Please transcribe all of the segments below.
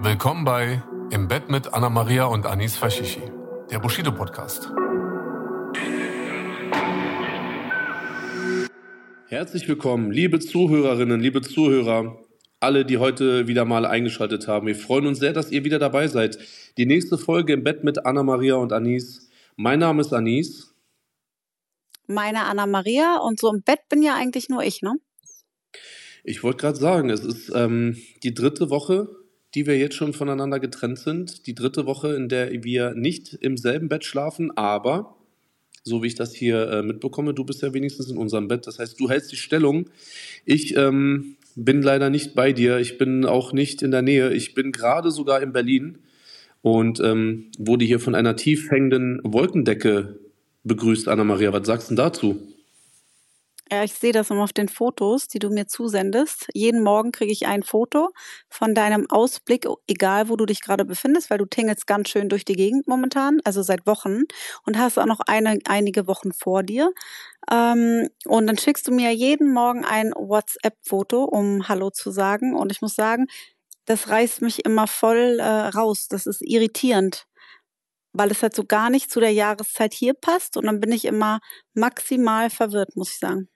Willkommen bei Im Bett mit Anna Maria und Anis Fashishi, der Bushido Podcast. Herzlich willkommen, liebe Zuhörerinnen, liebe Zuhörer, alle, die heute wieder mal eingeschaltet haben. Wir freuen uns sehr, dass ihr wieder dabei seid. Die nächste Folge im Bett mit Anna Maria und Anis. Mein Name ist Anis. Meine Anna Maria und so im Bett bin ja eigentlich nur ich, ne? Ich wollte gerade sagen, es ist ähm, die dritte Woche, die wir jetzt schon voneinander getrennt sind. Die dritte Woche, in der wir nicht im selben Bett schlafen, aber so wie ich das hier äh, mitbekomme. Du bist ja wenigstens in unserem Bett. Das heißt, du hältst die Stellung. Ich ähm, bin leider nicht bei dir. Ich bin auch nicht in der Nähe. Ich bin gerade sogar in Berlin und ähm, wurde hier von einer tief hängenden Wolkendecke begrüßt, Anna-Maria. Was sagst du dazu? Ja, ich sehe das immer auf den Fotos, die du mir zusendest. Jeden Morgen kriege ich ein Foto von deinem Ausblick, egal wo du dich gerade befindest, weil du tingelst ganz schön durch die Gegend momentan, also seit Wochen und hast auch noch eine, einige Wochen vor dir. Ähm, und dann schickst du mir jeden Morgen ein WhatsApp-Foto, um Hallo zu sagen. Und ich muss sagen, das reißt mich immer voll äh, raus. Das ist irritierend weil es halt so gar nicht zu der Jahreszeit hier passt und dann bin ich immer maximal verwirrt, muss ich sagen.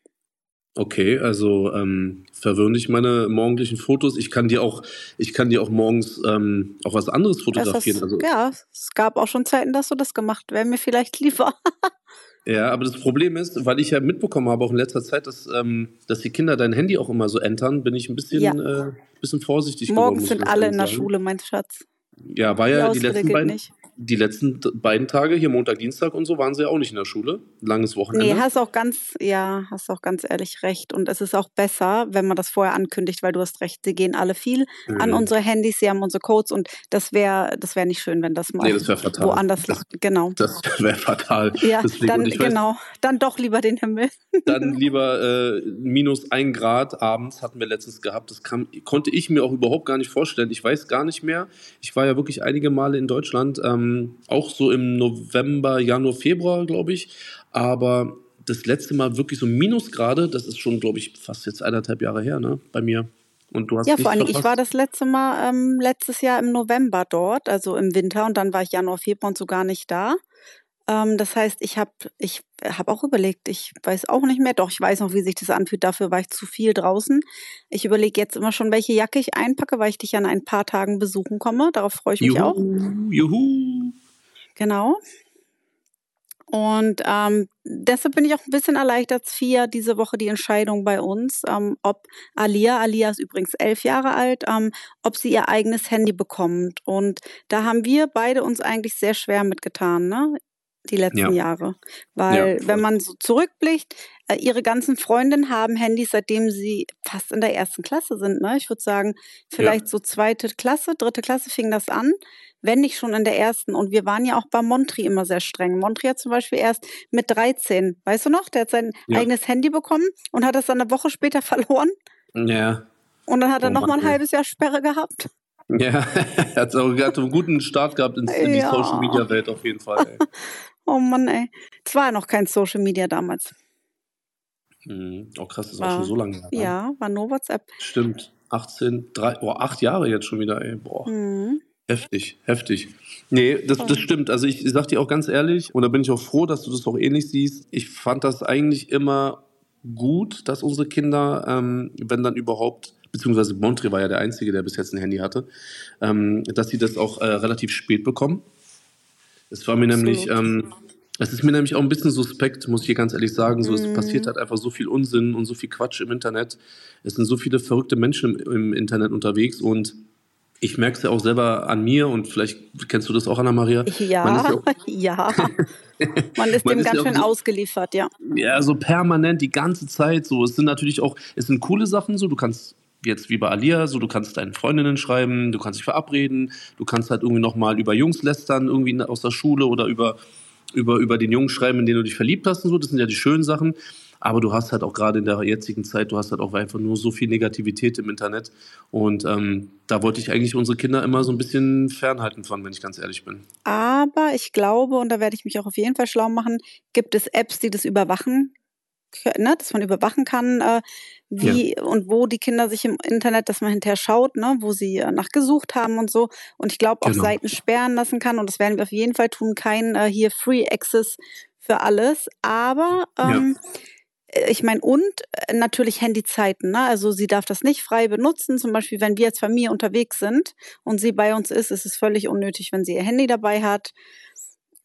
Okay, also ähm, verwirren dich meine morgendlichen Fotos. Ich kann dir auch, ich kann dir auch morgens ähm, auch was anderes fotografieren. Ist, also, ja, es gab auch schon Zeiten, dass du das gemacht. Wäre mir vielleicht lieber. ja, aber das Problem ist, weil ich ja mitbekommen habe auch in letzter Zeit, dass, ähm, dass die Kinder dein Handy auch immer so entern, bin ich ein bisschen, ja. äh, bisschen vorsichtig Morgens geworden. sind alle in der Schule, mein Schatz. Ja, war ja die, die letzten beiden. Nicht die letzten beiden Tage, hier Montag, Dienstag und so, waren sie ja auch nicht in der Schule. Langes Wochenende. Nee, hast auch ganz, ja, hast auch ganz ehrlich recht. Und es ist auch besser, wenn man das vorher ankündigt, weil du hast recht, sie gehen alle viel mhm. an unsere Handys, sie haben unsere Codes und das wäre das wäre nicht schön, wenn das mal nee, das fatal. woanders das, Genau. Das wäre fatal. Ja, Deswegen, dann, genau. Dann doch lieber den Himmel. Dann lieber äh, minus ein Grad abends hatten wir letztens gehabt. Das kam, konnte ich mir auch überhaupt gar nicht vorstellen. Ich weiß gar nicht mehr. Ich war ja wirklich einige Male in Deutschland. Ähm, ähm, auch so im November, Januar, Februar, glaube ich. Aber das letzte Mal wirklich so Minusgrade, das ist schon, glaube ich, fast jetzt eineinhalb Jahre her, ne, bei mir. Und du hast ja, vor allem, ich war das letzte Mal ähm, letztes Jahr im November dort, also im Winter, und dann war ich Januar, Februar und so gar nicht da. Ähm, das heißt, ich habe ich hab auch überlegt, ich weiß auch nicht mehr, doch, ich weiß noch, wie sich das anfühlt, dafür war ich zu viel draußen. Ich überlege jetzt immer schon, welche Jacke ich einpacke, weil ich dich an ein paar Tagen besuchen komme. Darauf freue ich mich juhu, auch. Juhu. Genau. Und ähm, deshalb bin ich auch ein bisschen erleichtert, Fia, diese Woche die Entscheidung bei uns, ähm, ob Alia, Alia ist übrigens elf Jahre alt, ähm, ob sie ihr eigenes Handy bekommt. Und da haben wir beide uns eigentlich sehr schwer mitgetan. Ne? Die letzten ja. Jahre. Weil ja, wenn man so zurückblickt, äh, ihre ganzen Freundinnen haben Handys, seitdem sie fast in der ersten Klasse sind. Ne? Ich würde sagen, vielleicht ja. so zweite Klasse, dritte Klasse fing das an, wenn nicht schon in der ersten. Und wir waren ja auch bei Montri immer sehr streng. Montri hat zum Beispiel erst mit 13, weißt du noch, der hat sein eigenes Handy bekommen und hat das dann eine Woche später verloren. Ja. Und dann hat er oh, noch mal ein halbes Jahr Sperre gehabt. Ja, er hat auch einen guten Start gehabt in, in die Social Media Welt auf jeden Fall. Oh Mann, ey. Es war ja noch kein Social Media damals. Mhm. Oh krass, das war, war schon so lange her. Ne? Ja, war nur WhatsApp. Stimmt. 18, 3, oh, 8 Jahre jetzt schon wieder, ey. Boah. Mhm. Heftig, heftig. Nee, das, das stimmt. Also ich, ich sag dir auch ganz ehrlich, und da bin ich auch froh, dass du das auch ähnlich siehst. Ich fand das eigentlich immer gut, dass unsere Kinder, ähm, wenn dann überhaupt, beziehungsweise Montre war ja der Einzige, der bis jetzt ein Handy hatte, ähm, dass sie das auch äh, relativ spät bekommen. Es war mir Absolut. nämlich, ähm, es ist mir nämlich auch ein bisschen suspekt, muss ich hier ganz ehrlich sagen. So, mhm. es passiert halt einfach so viel Unsinn und so viel Quatsch im Internet. Es sind so viele verrückte Menschen im, im Internet unterwegs und ich merke es ja auch selber an mir und vielleicht kennst du das auch, Anna-Maria. Ja, ja. Man ist dem ist ganz schön so, ausgeliefert, ja. Ja, so permanent die ganze Zeit so. Es sind natürlich auch, es sind coole Sachen so. Du kannst jetzt wie bei Alia, so du kannst deinen Freundinnen schreiben, du kannst dich verabreden, du kannst halt irgendwie nochmal über Jungs lästern, irgendwie aus der Schule oder über, über, über den Jungen schreiben, in den du dich verliebt hast und so. Das sind ja die schönen Sachen. Aber du hast halt auch gerade in der jetzigen Zeit, du hast halt auch einfach nur so viel Negativität im Internet. Und ähm, da wollte ich eigentlich unsere Kinder immer so ein bisschen fernhalten von, wenn ich ganz ehrlich bin. Aber ich glaube, und da werde ich mich auch auf jeden Fall schlau machen, gibt es Apps, die das überwachen ne, dass man überwachen kann, äh, wie ja. und wo die Kinder sich im Internet, dass man hinterher schaut, ne, wo sie äh, nachgesucht haben und so. Und ich glaube auch genau. Seiten sperren lassen kann. Und das werden wir auf jeden Fall tun. Kein äh, hier Free Access für alles. Aber ähm, ja ich meine, und äh, natürlich Handyzeiten. Ne? Also sie darf das nicht frei benutzen. Zum Beispiel, wenn wir als Familie unterwegs sind und sie bei uns ist, ist es völlig unnötig, wenn sie ihr Handy dabei hat.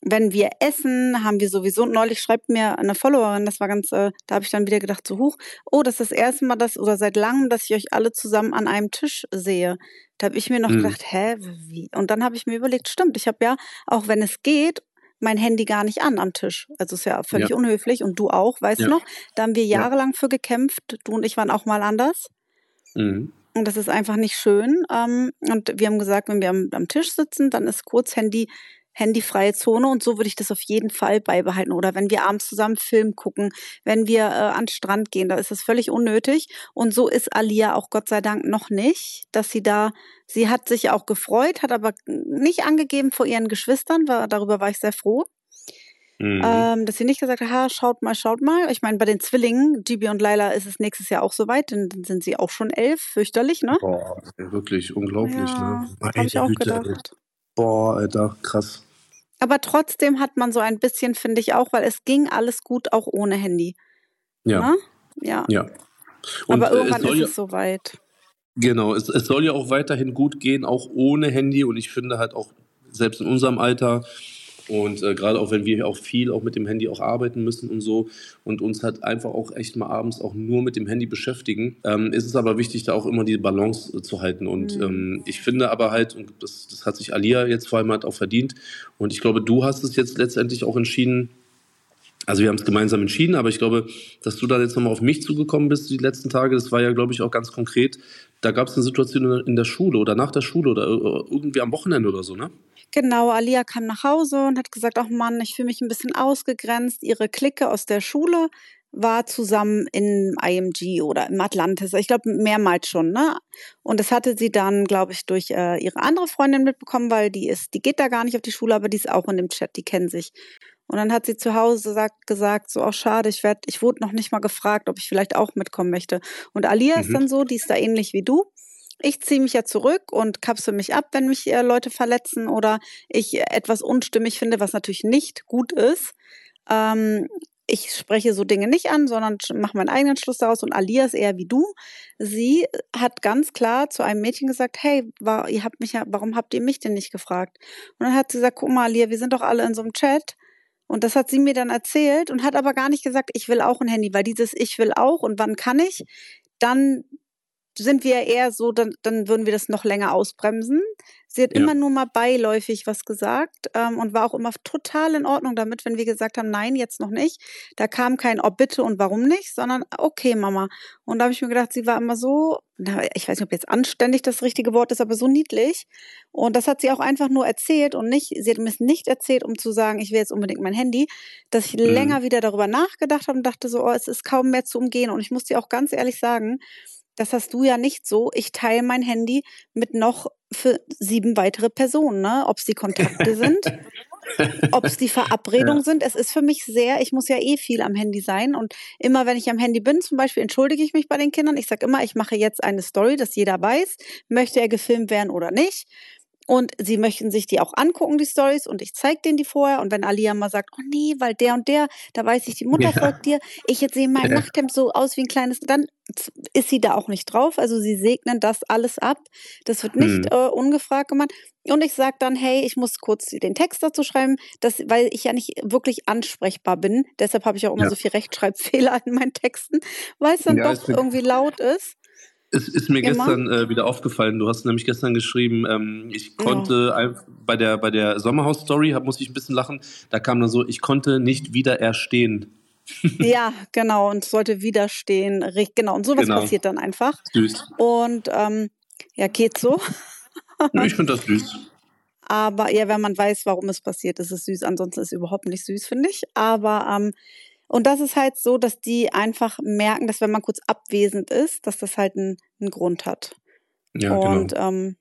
Wenn wir essen, haben wir sowieso, neulich schreibt mir eine Followerin, das war ganz, äh, da habe ich dann wieder gedacht, so hoch, oh, das ist das erste Mal, dass, oder seit langem, dass ich euch alle zusammen an einem Tisch sehe. Da habe ich mir noch mhm. gedacht, hä, wie? Und dann habe ich mir überlegt, stimmt, ich habe ja, auch wenn es geht mein Handy gar nicht an am Tisch. Also ist ja völlig ja. unhöflich und du auch, weißt ja. du noch? Da haben wir jahrelang ja. für gekämpft. Du und ich waren auch mal anders. Mhm. Und das ist einfach nicht schön. Ähm, und wir haben gesagt, wenn wir am, am Tisch sitzen, dann ist kurz Handy handyfreie Zone und so würde ich das auf jeden Fall beibehalten. Oder wenn wir abends zusammen Film gucken, wenn wir äh, an den Strand gehen, da ist das völlig unnötig. Und so ist Alia auch Gott sei Dank noch nicht, dass sie da, sie hat sich auch gefreut, hat aber nicht angegeben vor ihren Geschwistern, war, darüber war ich sehr froh. Mhm. Ähm, dass sie nicht gesagt hat, ha, schaut mal, schaut mal. Ich meine, bei den Zwillingen, Gibi und Laila, ist es nächstes Jahr auch soweit, dann, dann sind sie auch schon elf, fürchterlich, ne? Boah, wirklich unglaublich, ja, ne? Habe ich auch Güte, gedacht. Boah, Alter, krass. Aber trotzdem hat man so ein bisschen, finde ich auch, weil es ging alles gut auch ohne Handy. Ja. Na? Ne? Ja. ja. Und Aber irgendwann es ist ja, es soweit. Genau, es, es soll ja auch weiterhin gut gehen, auch ohne Handy. Und ich finde halt auch, selbst in unserem Alter, und äh, gerade auch wenn wir auch viel auch mit dem Handy auch arbeiten müssen und so und uns halt einfach auch echt mal abends auch nur mit dem Handy beschäftigen, ähm, ist es aber wichtig, da auch immer die Balance äh, zu halten. Und mhm. ähm, ich finde aber halt, und das, das hat sich Alia jetzt vor allem halt auch verdient, und ich glaube, du hast es jetzt letztendlich auch entschieden, also wir haben es gemeinsam entschieden, aber ich glaube, dass du da jetzt nochmal auf mich zugekommen bist die letzten Tage, das war ja, glaube ich, auch ganz konkret. Da gab es eine Situation in der Schule oder nach der Schule oder äh, irgendwie am Wochenende oder so, ne? Genau, Alia kam nach Hause und hat gesagt, ach Mann, ich fühle mich ein bisschen ausgegrenzt. Ihre Clique aus der Schule war zusammen in IMG oder im Atlantis. Ich glaube, mehrmals schon, ne? Und das hatte sie dann, glaube ich, durch äh, ihre andere Freundin mitbekommen, weil die ist, die geht da gar nicht auf die Schule, aber die ist auch in dem Chat, die kennen sich. Und dann hat sie zu Hause sagt, gesagt, so, auch oh, schade, ich werd, ich wurde noch nicht mal gefragt, ob ich vielleicht auch mitkommen möchte. Und Alia mhm. ist dann so, die ist da ähnlich wie du ich ziehe mich ja zurück und kapsel mich ab, wenn mich äh, Leute verletzen oder ich etwas unstimmig finde, was natürlich nicht gut ist. Ähm, ich spreche so Dinge nicht an, sondern mache meinen eigenen Schluss daraus und Alia ist eher wie du. Sie hat ganz klar zu einem Mädchen gesagt, hey, war, ihr habt mich ja, warum habt ihr mich denn nicht gefragt? Und dann hat sie gesagt, guck mal, Alia, wir sind doch alle in so einem Chat. Und das hat sie mir dann erzählt und hat aber gar nicht gesagt, ich will auch ein Handy, weil dieses Ich will auch und wann kann ich, dann sind wir eher so, dann, dann würden wir das noch länger ausbremsen. Sie hat ja. immer nur mal beiläufig was gesagt ähm, und war auch immer total in Ordnung damit, wenn wir gesagt haben, nein, jetzt noch nicht. Da kam kein Ob bitte und warum nicht, sondern okay, Mama. Und da habe ich mir gedacht, sie war immer so, na, ich weiß nicht, ob jetzt anständig das richtige Wort ist, aber so niedlich. Und das hat sie auch einfach nur erzählt und nicht, sie hat mir es nicht erzählt, um zu sagen, ich will jetzt unbedingt mein Handy, dass ich mhm. länger wieder darüber nachgedacht habe und dachte so, oh, es ist kaum mehr zu umgehen. Und ich muss dir auch ganz ehrlich sagen, das hast du ja nicht so. Ich teile mein Handy mit noch für sieben weitere Personen, ne? Ob es die Kontakte sind, ob es die Verabredungen ja. sind. Es ist für mich sehr, ich muss ja eh viel am Handy sein. Und immer wenn ich am Handy bin, zum Beispiel, entschuldige ich mich bei den Kindern. Ich sage immer, ich mache jetzt eine Story, dass jeder weiß, möchte er gefilmt werden oder nicht. Und sie möchten sich die auch angucken, die Stories, und ich zeige denen die vorher. Und wenn Alia mal sagt, oh nee, weil der und der, da weiß ich, die Mutter ja. folgt dir, ich jetzt sehe mein ja. Nachthemd so aus wie ein kleines, dann ist sie da auch nicht drauf. Also sie segnen das alles ab. Das wird nicht hm. äh, ungefragt gemacht. Und ich sage dann, hey, ich muss kurz den Text dazu schreiben, dass, weil ich ja nicht wirklich ansprechbar bin. Deshalb habe ich auch immer ja. so viel Rechtschreibfehler in meinen Texten, weil es dann doch irgendwie laut ist. Es ist mir Immer? gestern äh, wieder aufgefallen. Du hast nämlich gestern geschrieben, ähm, ich konnte ein- bei der bei der Sommerhaus-Story, musste ich ein bisschen lachen. Da kam dann so, ich konnte nicht wieder erstehen. Ja, genau. Und sollte widerstehen. Genau. Und sowas Genau. passiert dann einfach. Süß. Und ähm, ja, geht so. Ich finde das süß. Aber ja, wenn man weiß, warum es passiert, ist es süß. Ansonsten ist es überhaupt nicht süß, finde ich. Aber ähm, und das ist halt so, dass die einfach merken, dass wenn man kurz abwesend ist, dass das halt einen, einen Grund hat. Ja, und genau. ähm,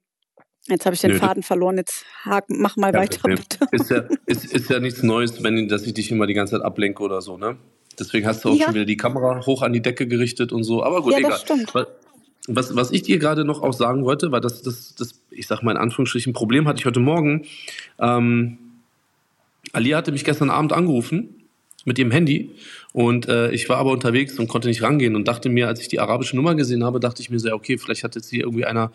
jetzt habe ich den Nö, Faden verloren. Jetzt hak, mach mal Kein weiter, bitte. Ist ja, ist, ist ja nichts Neues, wenn, dass ich dich immer die ganze Zeit ablenke oder so, ne? Deswegen hast du auch Ja. schon wieder die Kamera hoch an die Decke gerichtet und so. Aber gut, Ja, egal. das stimmt. Wa- Was, was ich dir gerade noch auch sagen wollte, war das, das, das, ich sag mal in Anführungsstrichen, Problem hatte ich heute Morgen. Ähm, Alia hatte mich gestern Abend angerufen mit ihrem Handy und äh, ich war aber unterwegs und konnte nicht rangehen und dachte mir, als ich die arabische Nummer gesehen habe, dachte ich mir so, ja, okay, vielleicht hat jetzt hier irgendwie einer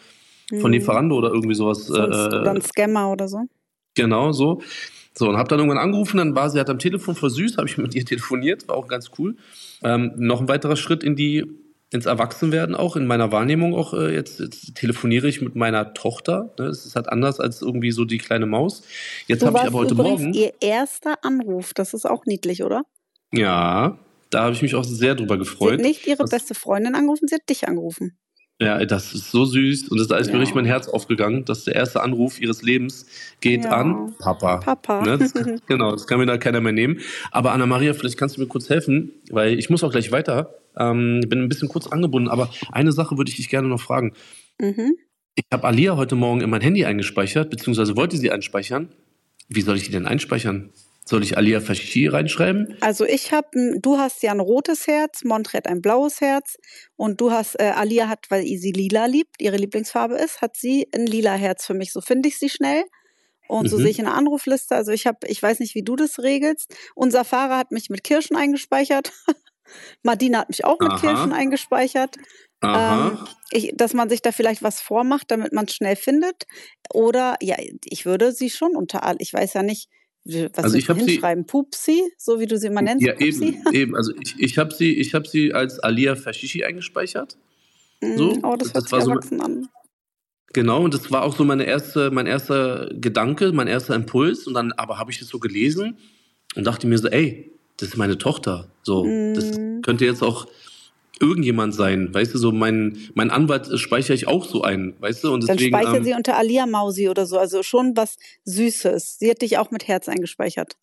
von Lieferando oder irgendwie sowas. Sonst, äh, oder ein Scammer oder so. Genau, so. So, und habe dann irgendwann angerufen, dann war sie halt am Telefon versüßt, habe ich mit ihr telefoniert, war auch ganz cool. Ähm, noch ein weiterer Schritt in die, ins Erwachsenwerden auch, in meiner Wahrnehmung auch, äh, jetzt, jetzt telefoniere ich mit meiner Tochter. Ne? Das ist halt anders als irgendwie so die kleine Maus. Jetzt habe ich aber heute Morgen. ihr erster Anruf. Das ist auch niedlich, oder? Ja, da habe ich mich auch sehr drüber Sie gefreut. hat nicht ihre Das- beste Freundin angerufen, sie hat dich angerufen. Ja, das ist so süß und da ist mir Ja. richtig mein Herz aufgegangen, dass der erste Anruf ihres Lebens geht Ja. an Papa. Papa. Ne, das, genau, das kann mir da keiner mehr nehmen. Aber Anna-Maria, vielleicht kannst du mir kurz helfen, weil ich muss auch gleich weiter. Ähm, bin ein bisschen kurz angebunden, aber eine Sache würde ich dich gerne noch fragen. Mhm. Ich habe Alia heute Morgen in mein Handy eingespeichert, beziehungsweise wollte sie einspeichern. Wie soll ich die denn einspeichern? Soll ich Alia Fashi reinschreiben? Also ich habe, du hast ja ein rotes Herz, Montret ein blaues Herz und du hast, äh, Alia hat, weil sie lila liebt, ihre Lieblingsfarbe ist, hat sie ein lila Herz für mich. So finde ich sie schnell. Und so Mhm. sehe ich in der Anrufliste. Also ich habe, ich weiß nicht, wie du das regelst. Unser Fahrer hat mich mit Kirschen eingespeichert. Madina hat mich auch mit Aha. Kirschen eingespeichert. Ähm, ich, dass man sich da vielleicht was vormacht, damit man es schnell findet. Oder ja, ich würde sie schon unter ich weiß ja nicht, was Also ich hab sie- hinschreiben? Pupsi, so wie du sie immer nennst. ja, Pupsi? eben, eben. Also ich, ich habe sie, ich hab sie als Alia Fashishi eingespeichert. So, Mm, oh, das das war so- an. Genau, und das war auch so meine erste, mein erster Gedanke, mein erster Impuls. Und dann aber habe ich das so gelesen und dachte mir so, ey, das ist meine Tochter. So, das Mhm. könnte jetzt auch irgendjemand sein. Weißt du, so mein, mein Anwalt speichere ich auch so ein, weißt du? Und Dann deswegen. speichert ähm, sie unter Alia Mausi oder so, also schon was Süßes. Sie hat dich auch mit Herz eingespeichert.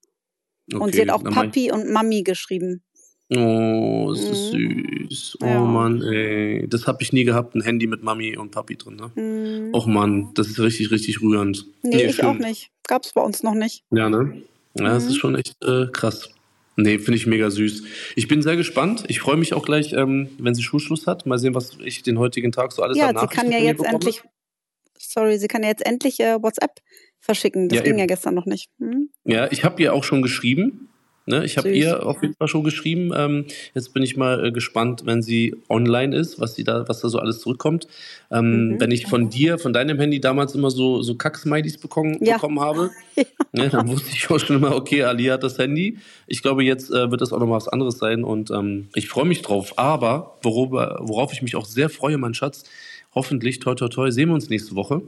und okay, sie hat auch dann Papi und Mami geschrieben. Oh, das ist süß. Oh Ja. Mann, ey. Das habe ich nie gehabt, ein Handy mit Mami und Papi drin, ne? Hm. Och Mann, das ist richtig, richtig rührend. Nee, ich schön. auch nicht. Gab's bei uns noch nicht. Ja, ne? Ja, das Mhm. ist schon echt äh, krass. Nee, finde ich mega süß. Ich bin sehr gespannt. Ich freue mich auch gleich, ähm, wenn sie Schulschluss hat. Mal sehen, was ich den heutigen Tag so alles ja, sie kann ja jetzt bekomme. endlich, sorry, sie kann ja jetzt endlich äh, WhatsApp verschicken. Das Ja, ging eben. ja gestern noch nicht. Hm? Ja, ich habe ihr auch schon geschrieben. Ne? Ich habe ihr auf jeden Fall schon geschrieben. Ähm, jetzt bin ich mal äh, gespannt, wenn sie online ist, was sie da, was da so alles zurückkommt. Ähm, Mhm. Wenn ich von dir, von deinem Handy damals immer so so Kack-Smileys bekommen, Ja. bekommen habe, Ja. ne, dann wusste ich auch schon immer, okay, Ali hat das Handy. Ich glaube, jetzt äh, wird das auch noch mal was anderes sein und ähm, ich freue mich drauf. Aber worüber, worauf ich mich auch sehr freue, mein Schatz, hoffentlich, toi toi toi, sehen wir uns nächste Woche.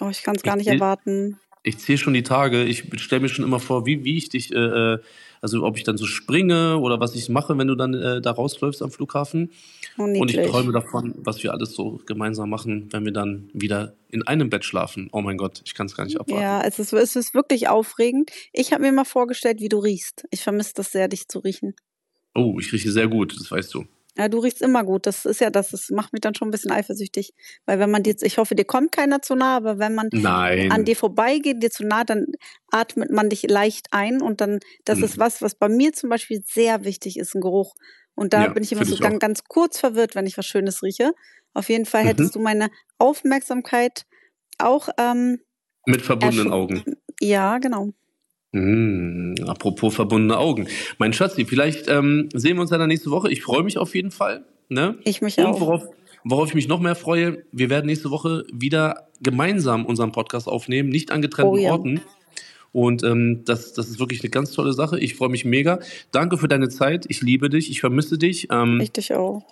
Oh, ich kann es gar Ich nicht erwarten. Ich zähle schon die Tage. Ich stelle mir schon immer vor, wie, wie ich dich, äh, äh, also ob ich dann so springe oder was ich mache, wenn du dann äh, da rausläufst am Flughafen. Oh, Und ich träume davon, was wir alles so gemeinsam machen, wenn wir dann wieder in einem Bett schlafen. Oh mein Gott, ich kann es gar nicht abwarten. Ja, es ist, es ist wirklich aufregend. Ich habe mir mal vorgestellt, wie du riechst. Ich vermisse das sehr, dich zu riechen. Oh, ich rieche sehr gut, das weißt du. Ja, du riechst immer gut. Das ist ja das. Das macht mich dann schon ein bisschen eifersüchtig. Weil wenn man dir, ich hoffe, dir kommt keiner zu nah, aber wenn man Nein. an dir vorbeigeht, dir zu nah, dann atmet man dich leicht ein und dann, das Mhm. ist was, was bei mir zum Beispiel sehr wichtig ist, ein Geruch. Und da Ja, bin ich immer so ich ganz, ganz kurz verwirrt, wenn ich was Schönes rieche. Auf jeden Fall Mhm. hättest du meine Aufmerksamkeit auch, ähm, Mit verbundenen Augen. ja, genau. Mm, apropos verbundene Augen. Mein Schatzi, vielleicht ähm, sehen wir uns ja dann nächste Woche. Ich freue mich auf jeden Fall. Ne? Ich mich Und auch. worauf, worauf ich mich noch mehr freue, wir werden nächste Woche wieder gemeinsam unseren Podcast aufnehmen, nicht an getrennten Oh ja. Orten. Und ähm, das, das ist wirklich eine ganz tolle Sache. Ich freue mich mega. Danke für deine Zeit. Ich liebe dich. Ich vermisse dich. Ähm, Ich dich auch.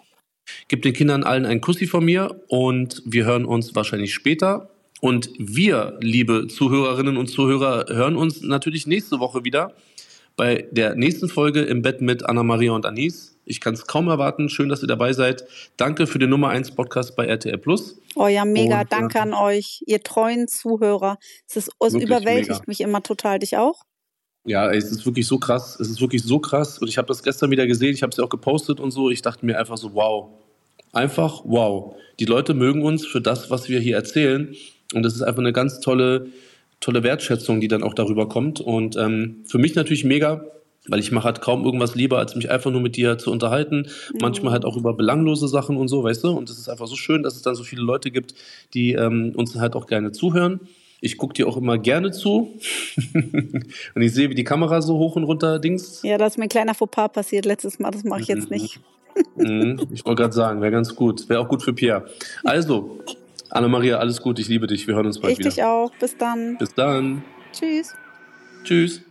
Gib den Kindern allen einen Kussi von mir und wir hören uns wahrscheinlich später. Und wir, liebe Zuhörerinnen und Zuhörer, hören uns natürlich nächste Woche wieder bei der nächsten Folge im Bett mit Anna-Maria und Anis. Ich kann es kaum erwarten. Schön, dass ihr dabei seid. Danke für den Nummer 1 Podcast bei RTL Plus. Oh ja, mega. Und, Danke äh, an euch, ihr treuen Zuhörer. Es, ist, es überwältigt mega. mich immer total. Dich auch? Ja, es ist wirklich so krass. Es ist wirklich so krass. Und ich habe das gestern wieder gesehen. Ich habe es ja auch gepostet und so. Ich dachte mir einfach so, wow. Einfach wow. Die Leute mögen uns für das, was wir hier erzählen. Und das ist einfach eine ganz tolle, tolle Wertschätzung, die dann auch darüber kommt. Und ähm, für mich natürlich mega, weil ich mache halt kaum irgendwas lieber, als mich einfach nur mit dir zu unterhalten. Mhm. Manchmal halt auch über belanglose Sachen und so, weißt du. Und es ist einfach so schön, dass es dann so viele Leute gibt, die ähm, uns halt auch gerne zuhören. Ich gucke dir auch immer gerne zu. und ich sehe, wie die Kamera so hoch und runter dings. Ja, da ist mir ein kleiner Fauxpas passiert letztes Mal. Das mache ich jetzt nicht. Mhm. ich wollte gerade sagen, wäre ganz gut. Wäre auch gut für Pierre. Also, Anna-Maria, alles gut. Ich liebe dich. Wir hören uns bald ich wieder. Ich dich auch. Bis dann. Bis dann. Tschüss. Tschüss.